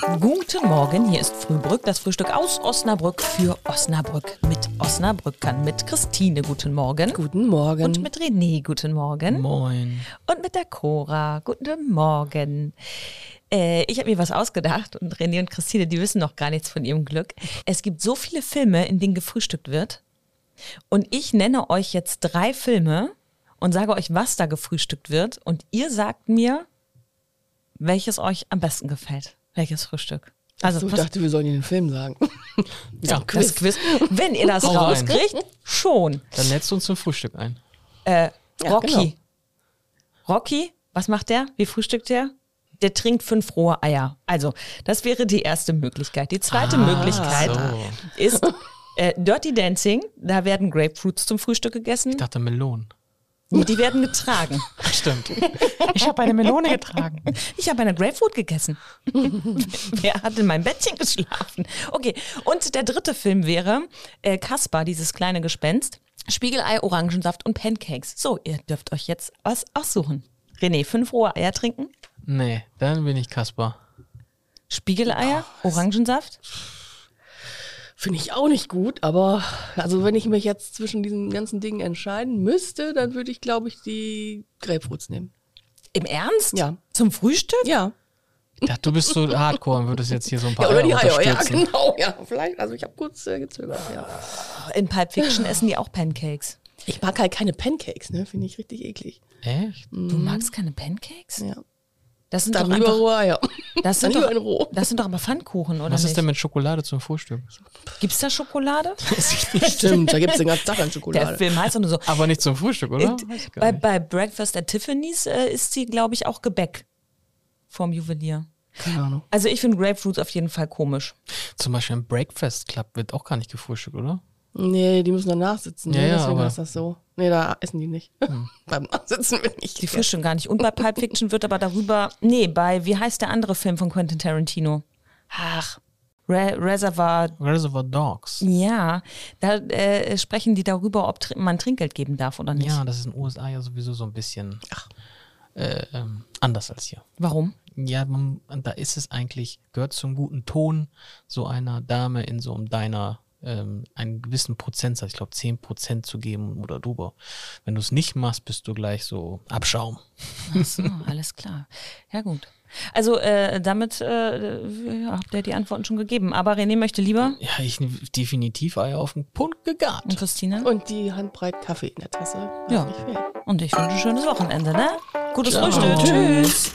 Guten Morgen, hier ist Frühbrück, das Frühstück aus Osnabrück für Osnabrück mit Osnabrückern, mit Christine, guten Morgen. Guten Morgen. Und mit René, guten Morgen. Moin. Und mit der Cora, guten Morgen. Äh, ich habe mir was ausgedacht und René und Christine, die wissen noch gar nichts von ihrem Glück. Es gibt so viele Filme, in denen gefrühstückt wird. Und ich nenne euch jetzt drei Filme und sage euch, was da gefrühstückt wird. Und ihr sagt mir, welches euch am besten gefällt. Welches Frühstück. Also ich dachte, wir sollen den Film sagen. ja, das Quiz. Wenn ihr das Hau rein. rauskriegt, schon. Dann lädst du uns zum Frühstück ein. Äh, Ja, Rocky. genau. Rocky, was macht der? Wie frühstückt der? Der trinkt fünf rohe Eier. Also, das wäre die erste Möglichkeit. Die zweite Möglichkeit so. ist äh, Dirty Dancing. Da werden Grapefruits zum Frühstück gegessen. Ich dachte Melonen. Die werden getragen. Stimmt. Ich habe eine Melone getragen. Ich habe eine Grapefruit gegessen. Wer hat in meinem Bettchen geschlafen? Okay, und der dritte Film wäre äh, Kaspar, dieses kleine Gespenst. Spiegelei, Orangensaft und Pancakes. So, ihr dürft euch jetzt was aussuchen. René, fünf rohe Eier trinken? Nee, dann bin ich Kaspar. Spiegeleier, Orangensaft? Finde ich auch nicht gut, aber also wenn ich mich jetzt zwischen diesen ganzen Dingen entscheiden müsste, dann würde ich, glaube ich, die Grapefruits nehmen. Im Ernst? Ja. Zum Frühstück? Ja. Ich dachte, du bist so hardcore und würdest jetzt hier so ein paar ja oder die Eier Eier, ja, genau, ja. Vielleicht, also ich habe kurz äh, gezögert, ja. In Pulp Fiction essen die auch Pancakes. Ich mag halt keine Pancakes, ne? Finde ich richtig eklig. Echt? Du magst keine Pancakes? Ja. Das sind Dann doch lieber einfach, rohe Eier. das Dann sind lieber in doch, roh. das sind doch aber Pfannkuchen, oder Was nicht? ist denn mit Schokolade zum Frühstück? Gibt's da Schokolade? Stimmt, da gibt es den ganzen Tag an Der Schokolade. Film heißt doch nur so. Aber nicht zum Frühstück, oder? Gar bei, nicht. bei Breakfast at Tiffany's äh, ist sie, glaube ich, auch Gebäck vom Juwelier. Keine Ahnung. Also ich finde Grapefruits auf jeden Fall komisch. Zum Beispiel im Breakfast Club wird auch gar nicht gefrühstückt, oder? Nee, die müssen danach sitzen. Ja, ne? ja, Deswegen aber- ist das so. Nee, da essen die nicht. Beim Nachsitzen will nicht. Die frühstücken gar nicht. Und bei Pulp Fiction wird aber darüber, nee, bei, wie heißt der andere Film von Quentin Tarantino? Ach, Re Reservoir, Reservoir Dogs. ja, da äh, sprechen die darüber, ob tr man Trinkgeld geben darf oder nicht. Ja, das ist in den USA ja sowieso so ein bisschen äh, ähm, anders als hier. Warum? Ja, man, da ist es eigentlich, gehört zum guten Ton, so einer Dame in so einem Diner ähm, einen gewissen Prozentsatz, ich glaube 10% zu geben oder drüber. Wenn du es nicht machst, bist du gleich so Abschaum. Ach so, alles klar. Ja, gut. Also äh, damit äh, ja, habt ihr die Antworten schon gegeben. Aber René möchte lieber. Ja, ich definitiv Eier auf den Punkt gegart. Und Christine? Und die Handbreit Kaffee in der Tasse. Ja. Fehlen. Und ich wünsche ein schönes Wochenende, ne? Gutes Ciao. Frühstück. Tschüss.